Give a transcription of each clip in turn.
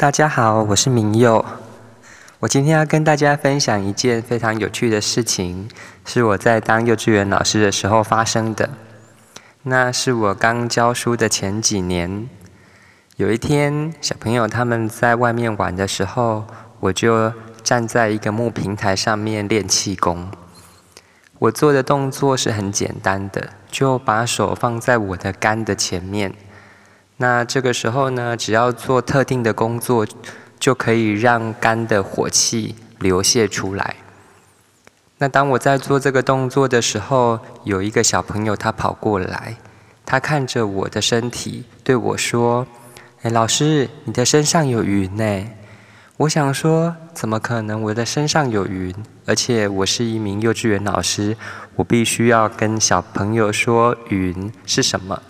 大家好，我是明佑。我今天要跟大家分享一件非常有趣的事情，是我在当幼稚园老师的时候发生的。那是我刚教书的前几年，有一天小朋友他们在外面玩的时候，我就站在一个木平台上面练气功。我做的动作是很简单的，就把手放在我的肝的前面。那这个时候呢，只要做特定的工作，就可以让肝的火气流泄出来。那当我在做这个动作的时候，有一个小朋友他跑过来，他看着我的身体对我说：“哎，老师，你的身上有云呢。”我想说，怎么可能我的身上有云？而且我是一名幼稚园老师，我必须要跟小朋友说云是什么。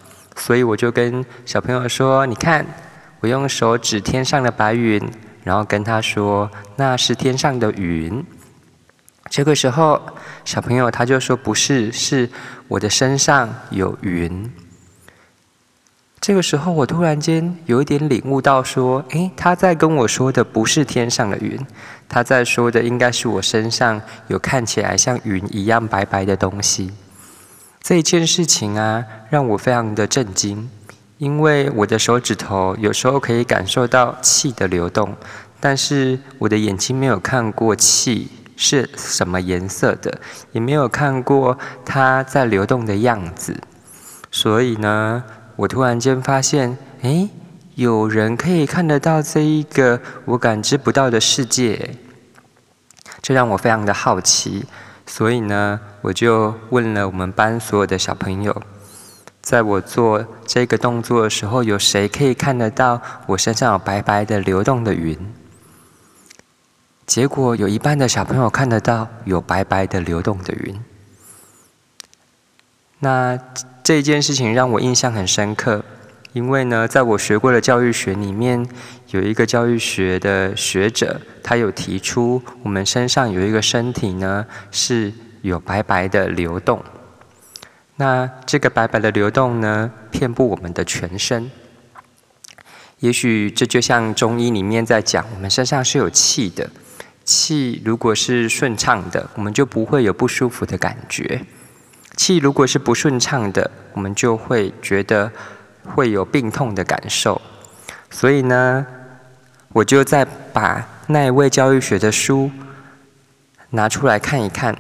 所以我就跟小朋友说：“你看，我用手指天上的白云，然后跟他说那是天上的云。”这个时候，小朋友他就说：“不是，是我的身上有云。”这个时候，我突然间有一点领悟到，说：“诶，他在跟我说的不是天上的云，他在说的应该是我身上有看起来像云一样白白的东西。”这件事情啊，让我非常的震惊，因为我的手指头有时候可以感受到气的流动，但是我的眼睛没有看过气是什么颜色的，也没有看过它在流动的样子。所以呢，我突然间发现，诶，有人可以看得到这一个我感知不到的世界，这让我非常的好奇。所以呢，我就问了我们班所有的小朋友，在我做这个动作的时候，有谁可以看得到我身上有白白的流动的云？结果有一半的小朋友看得到有白白的流动的云。那这件事情让我印象很深刻。因为呢，在我学过的教育学里面，有一个教育学的学者，他有提出，我们身上有一个身体呢，是有白白的流动。那这个白白的流动呢，遍布我们的全身。也许这就像中医里面在讲，我们身上是有气的，气如果是顺畅的，我们就不会有不舒服的感觉；气如果是不顺畅的，我们就会觉得。会有病痛的感受，所以呢，我就再把那一位教育学的书拿出来看一看。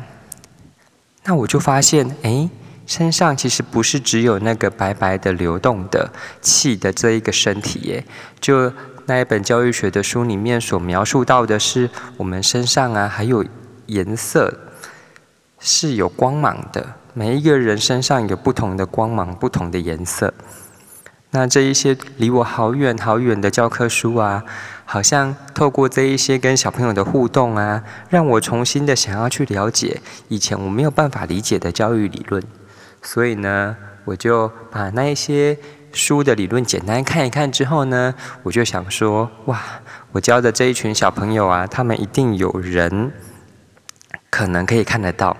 那我就发现，哎，身上其实不是只有那个白白的流动的气的这一个身体耶。就那一本教育学的书里面所描述到的是，我们身上啊还有颜色是有光芒的。每一个人身上有不同的光芒，不同的颜色。那这一些离我好远好远的教科书啊，好像透过这一些跟小朋友的互动啊，让我重新的想要去了解以前我没有办法理解的教育理论。所以呢，我就把那一些书的理论简单看一看之后呢，我就想说，哇，我教的这一群小朋友啊，他们一定有人可能可以看得到。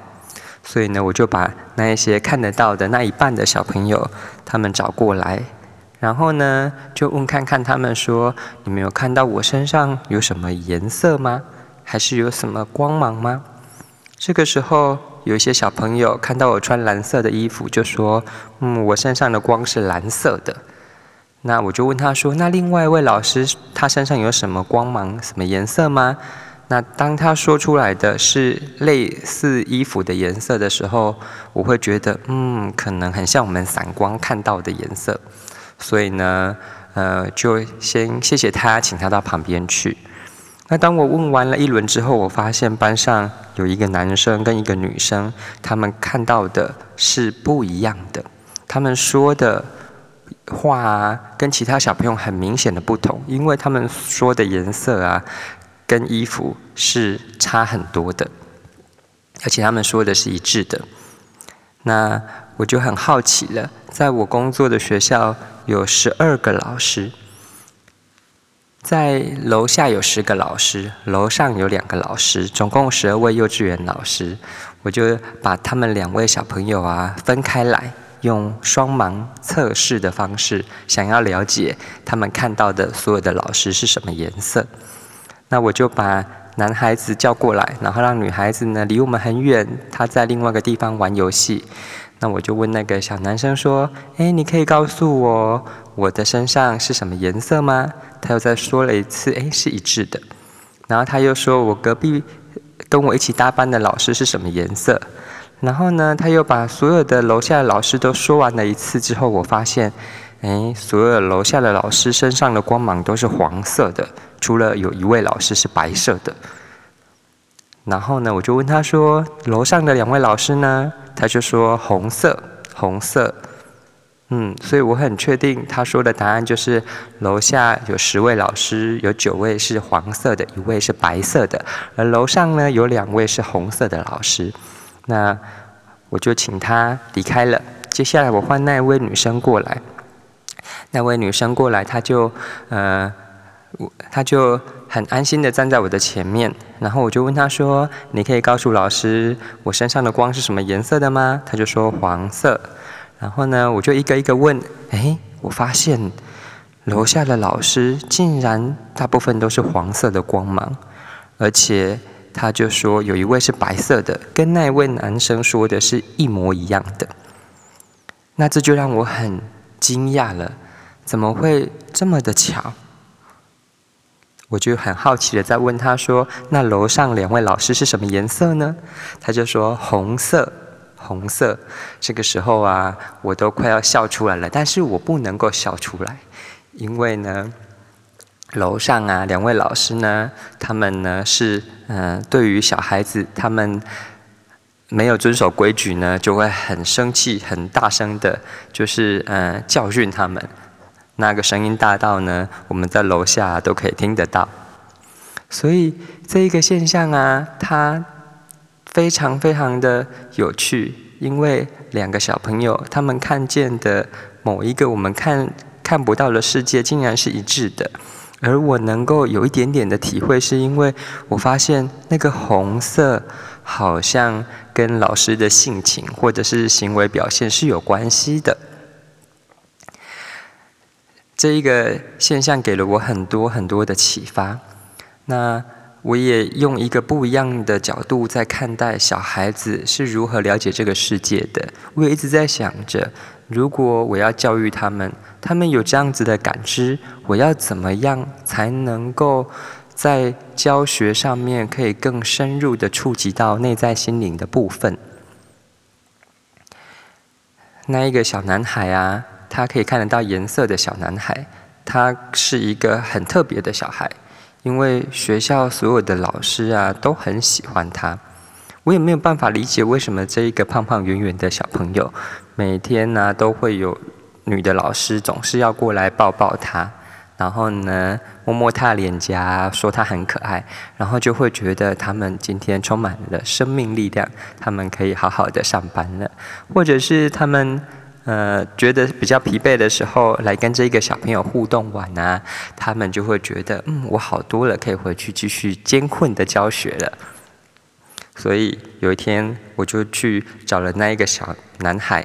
所以呢，我就把那一些看得到的那一半的小朋友，他们找过来。然后呢，就问看看他们说：“你们有看到我身上有什么颜色吗？还是有什么光芒吗？”这个时候，有一些小朋友看到我穿蓝色的衣服，就说：“嗯，我身上的光是蓝色的。”那我就问他说：“那另外一位老师，他身上有什么光芒、什么颜色吗？”那当他说出来的是类似衣服的颜色的时候，我会觉得，嗯，可能很像我们散光看到的颜色。所以呢，呃，就先谢谢他，请他到旁边去。那当我问完了一轮之后，我发现班上有一个男生跟一个女生，他们看到的是不一样的。他们说的话啊，跟其他小朋友很明显的不同，因为他们说的颜色啊，跟衣服是差很多的，而且他们说的是一致的。那我就很好奇了，在我工作的学校有十二个老师，在楼下有十个老师，楼上有两个老师，总共十二位幼稚园老师。我就把他们两位小朋友啊分开来，用双盲测试的方式，想要了解他们看到的所有的老师是什么颜色。那我就把男孩子叫过来，然后让女孩子呢离我们很远，她在另外一个地方玩游戏。那我就问那个小男生说：“哎，你可以告诉我我的身上是什么颜色吗？”他又再说了一次：“哎，是一致的。”然后他又说：“我隔壁跟我一起搭班的老师是什么颜色？”然后呢，他又把所有的楼下的老师都说完了一次之后，我发现，哎，所有楼下的老师身上的光芒都是黄色的，除了有一位老师是白色的。然后呢，我就问他说：“楼上的两位老师呢？”他就说红色，红色，嗯，所以我很确定他说的答案就是楼下有十位老师，有九位是黄色的，一位是白色的，而楼上呢有两位是红色的老师。那我就请他离开了。接下来我换那位女生过来，那位女生过来，她就呃。他就很安心的站在我的前面，然后我就问他说：“你可以告诉老师我身上的光是什么颜色的吗？”他就说黄色。然后呢，我就一个一个问，哎，我发现楼下的老师竟然大部分都是黄色的光芒，而且他就说有一位是白色的，跟那位男生说的是一模一样的。那这就让我很惊讶了，怎么会这么的巧？我就很好奇的在问他说：“那楼上两位老师是什么颜色呢？”他就说：“红色，红色。”这个时候啊，我都快要笑出来了，但是我不能够笑出来，因为呢，楼上啊两位老师呢，他们呢是嗯，对于小孩子他们没有遵守规矩呢，就会很生气，很大声的，就是嗯教训他们。那个声音大到呢，我们在楼下都可以听得到。所以这一个现象啊，它非常非常的有趣，因为两个小朋友他们看见的某一个我们看看不到的世界，竟然是一致的。而我能够有一点点的体会，是因为我发现那个红色好像跟老师的性情或者是行为表现是有关系的。这一个现象给了我很多很多的启发，那我也用一个不一样的角度在看待小孩子是如何了解这个世界的。我也一直在想着，如果我要教育他们，他们有这样子的感知，我要怎么样才能够在教学上面可以更深入的触及到内在心灵的部分？那一个小男孩啊。他可以看得到颜色的小男孩，他是一个很特别的小孩，因为学校所有的老师啊都很喜欢他。我也没有办法理解为什么这一个胖胖圆圆的小朋友，每天呢都会有女的老师总是要过来抱抱他，然后呢摸摸他脸颊，说他很可爱，然后就会觉得他们今天充满了生命力量，他们可以好好的上班了，或者是他们。呃，觉得比较疲惫的时候，来跟这个小朋友互动玩啊，他们就会觉得，嗯，我好多了，可以回去继续艰困的教学了。所以有一天，我就去找了那一个小男孩，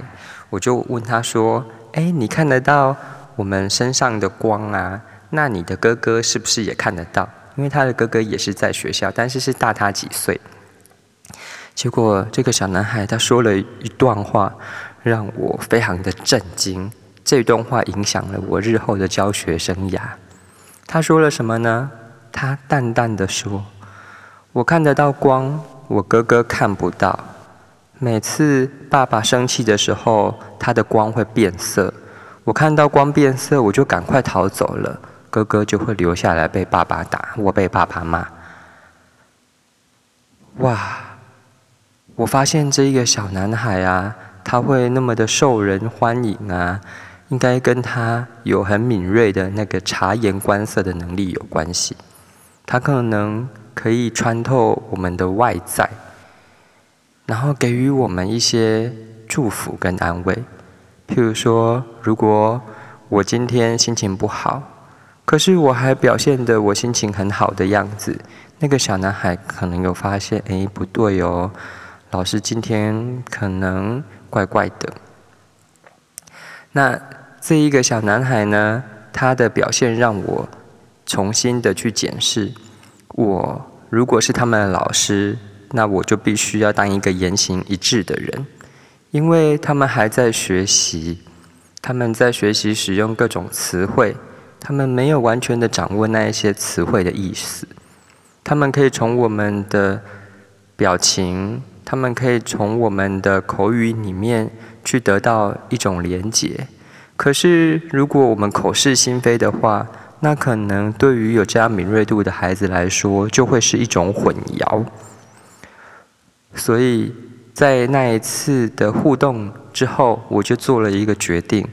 我就问他说：“哎，你看得到我们身上的光啊？那你的哥哥是不是也看得到？因为他的哥哥也是在学校，但是是大他几岁。”结果这个小男孩他说了一段话。让我非常的震惊，这段话影响了我日后的教学生涯。他说了什么呢？他淡淡的说：“我看得到光，我哥哥看不到。每次爸爸生气的时候，他的光会变色。我看到光变色，我就赶快逃走了。哥哥就会留下来被爸爸打，我被爸爸骂。哇！我发现这一个小男孩啊。”他会那么的受人欢迎啊，应该跟他有很敏锐的那个察言观色的能力有关系。他可能可以穿透我们的外在，然后给予我们一些祝福跟安慰。譬如说，如果我今天心情不好，可是我还表现的我心情很好的样子，那个小男孩可能有发现，哎，不对哦，老师今天可能。怪怪的，那这一个小男孩呢，他的表现让我重新的去检视：我如果是他们的老师，那我就必须要当一个言行一致的人，因为他们还在学习，他们在学习使用各种词汇，他们没有完全的掌握那一些词汇的意思。他们可以从我们的表情，他们可以从我们的口语里面去得到一种连结。可是，如果我们口是心非的话，那可能对于有这样敏锐度的孩子来说，就会是一种混淆。所以在那一次的互动之后，我就做了一个决定：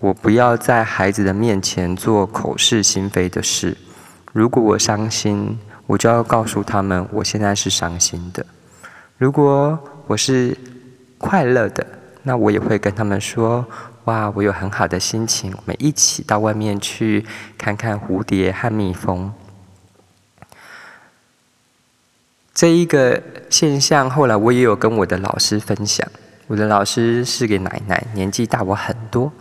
我不要在孩子的面前做口是心非的事。如果我伤心，我就要告诉他们，我现在是伤心的。如果我是快乐的，那我也会跟他们说：哇，我有很好的心情，我们一起到外面去看看蝴蝶和蜜蜂。这一个现象，后来我也有跟我的老师分享。我的老师是个奶奶，年纪大我很多。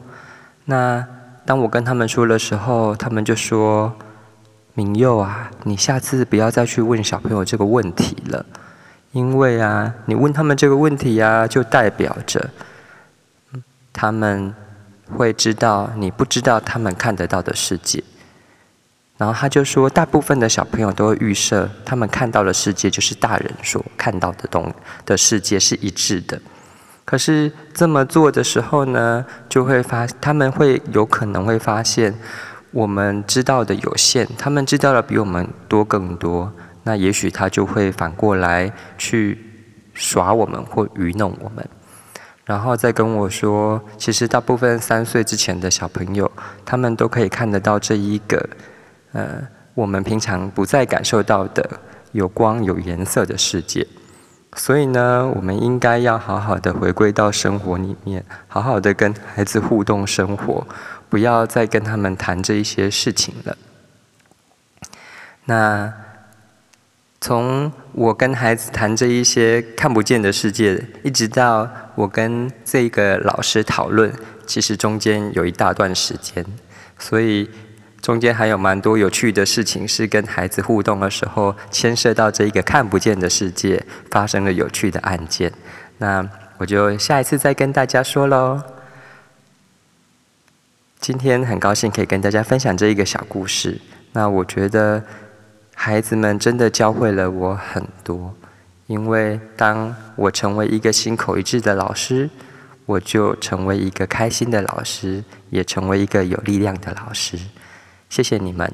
那当我跟他们说的时候，他们就说。明佑啊，你下次不要再去问小朋友这个问题了，因为啊，你问他们这个问题呀，就代表着他们会知道你不知道他们看得到的世界。然后他就说，大部分的小朋友都会预设，他们看到的世界就是大人所看到的东的世界是一致的。可是这么做的时候呢，就会发，他们会有可能会发现。我们知道的有限，他们知道的比我们多更多。那也许他就会反过来去耍我们或愚弄我们，然后再跟我说，其实大部分三岁之前的小朋友，他们都可以看得到这一个，呃，我们平常不再感受到的有光有颜色的世界。所以呢，我们应该要好好的回归到生活里面，好好的跟孩子互动生活。不要再跟他们谈这一些事情了。那从我跟孩子谈这一些看不见的世界，一直到我跟这个老师讨论，其实中间有一大段时间，所以中间还有蛮多有趣的事情是跟孩子互动的时候，牵涉到这一个看不见的世界发生了有趣的案件。那我就下一次再跟大家说喽。今天很高兴可以跟大家分享这一个小故事。那我觉得孩子们真的教会了我很多，因为当我成为一个心口一致的老师，我就成为一个开心的老师，也成为一个有力量的老师。谢谢你们。